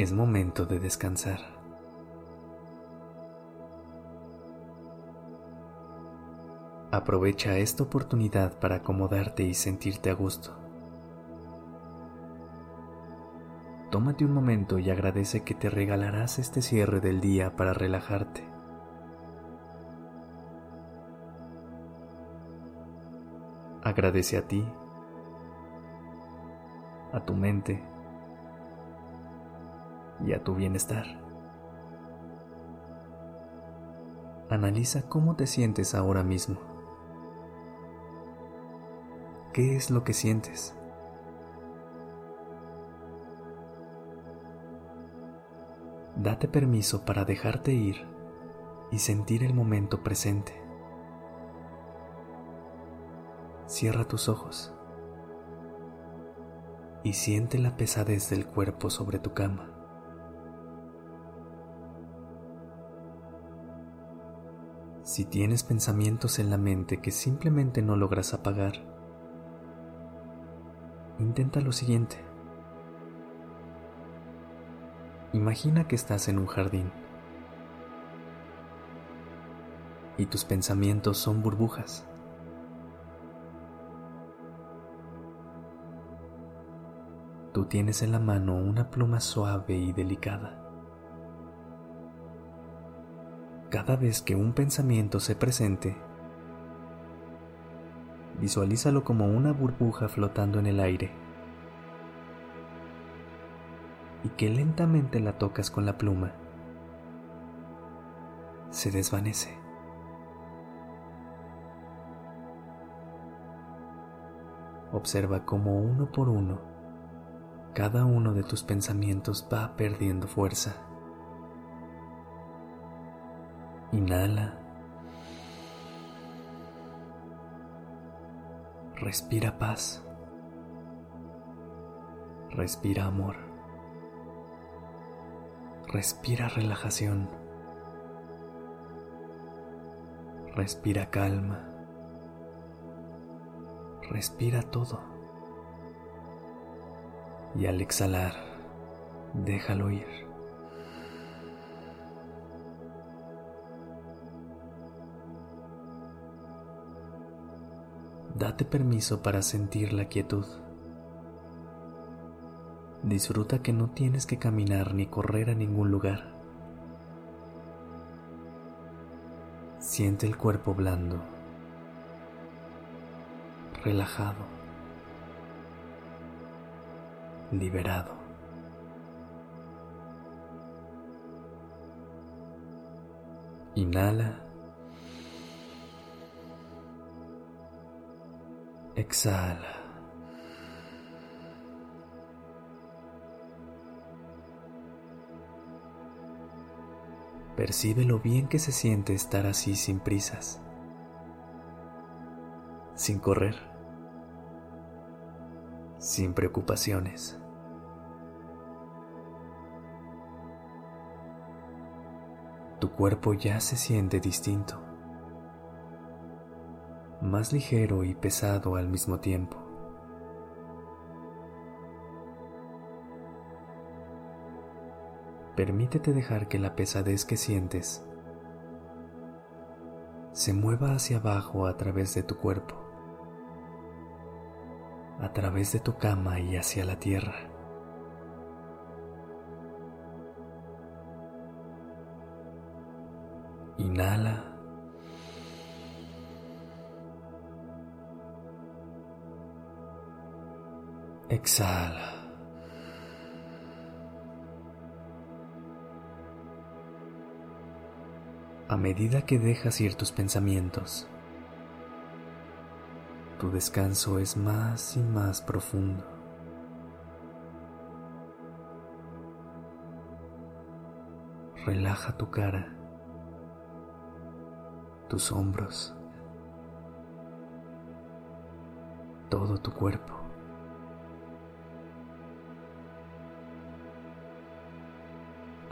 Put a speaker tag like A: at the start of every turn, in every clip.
A: Es momento de descansar. Aprovecha esta oportunidad para acomodarte y sentirte a gusto. Tómate un momento y agradece que te regalarás este cierre del día para relajarte. Agradece a ti, a tu mente y a tu bienestar. Analiza cómo te sientes ahora mismo. ¿Qué es lo que sientes? Date permiso para dejarte ir y sentir el momento presente. Cierra tus ojos y siente la pesadez del cuerpo sobre tu cama. Si tienes pensamientos en la mente que simplemente no logras apagar, intenta lo siguiente. Imagina que estás en un jardín y tus pensamientos son burbujas. Tú tienes en la mano una pluma suave y delicada. Cada vez que un pensamiento se presente, visualízalo como una burbuja flotando en el aire y que lentamente la tocas con la pluma. Se desvanece. Observa cómo uno por uno cada uno de tus pensamientos va perdiendo fuerza. Inhala. Respira paz. Respira amor. Respira relajación. Respira calma. Respira todo y al exhalar, déjalo ir. Date permiso para sentir la quietud. Disfruta que no tienes que caminar ni correr a ningún lugar. Siente el cuerpo blando, relajado liberado. Inhala. Exhala. Percibe lo bien que se siente estar así sin prisas, sin correr, sin preocupaciones. tu cuerpo ya se siente distinto, más ligero y pesado al mismo tiempo. Permítete dejar que la pesadez que sientes se mueva hacia abajo a través de tu cuerpo, a través de tu cama y hacia la tierra. Inhala. Exhala. A medida que dejas ir tus pensamientos, tu descanso es más y más profundo. relaja tu cara, tus hombros, todo tu cuerpo.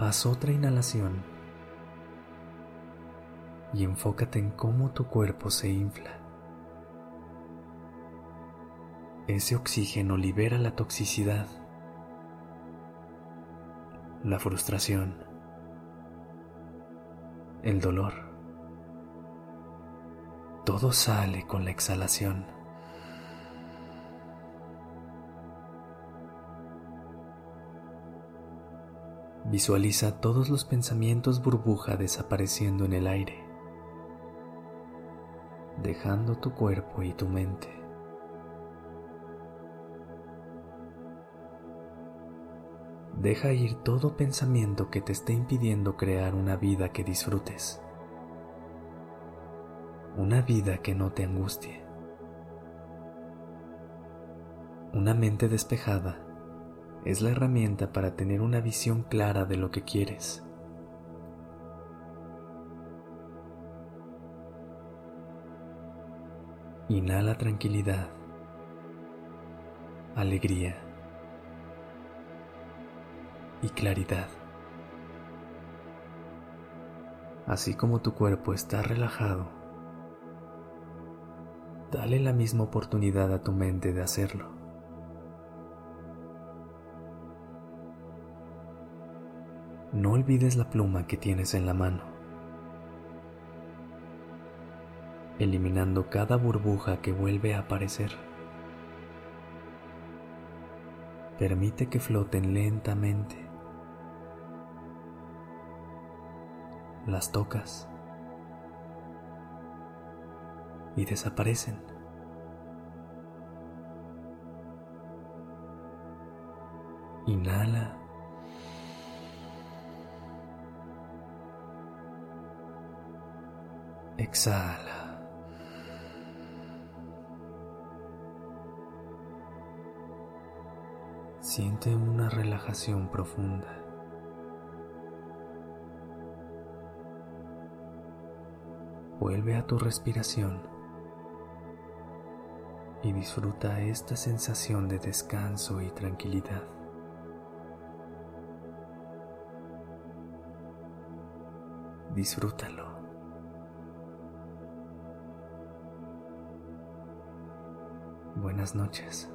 A: Haz otra inhalación y enfócate en cómo tu cuerpo se infla. Ese oxígeno libera la toxicidad, la frustración, el dolor. Todo sale con la exhalación. Visualiza todos los pensamientos burbuja desapareciendo en el aire, dejando tu cuerpo y tu mente. Deja ir todo pensamiento que te esté impidiendo crear una vida que disfrutes, una vida que no te angustie, una mente despejada es la herramienta para tener una visión clara de lo que quieres. Inhala tranquilidad, alegría y claridad. Así como tu cuerpo está relajado, dale la misma oportunidad a tu mente de hacerlo. No olvides la pluma que tienes en la mano, eliminando cada burbuja que vuelve a aparecer. Permite que floten lentamente. Las tocas y desaparecen. Inhala Exhala. Siente una relajación profunda. Vuelve a tu respiración y disfruta esta sensación de descanso y tranquilidad. Disfrútalo. Buenas noches.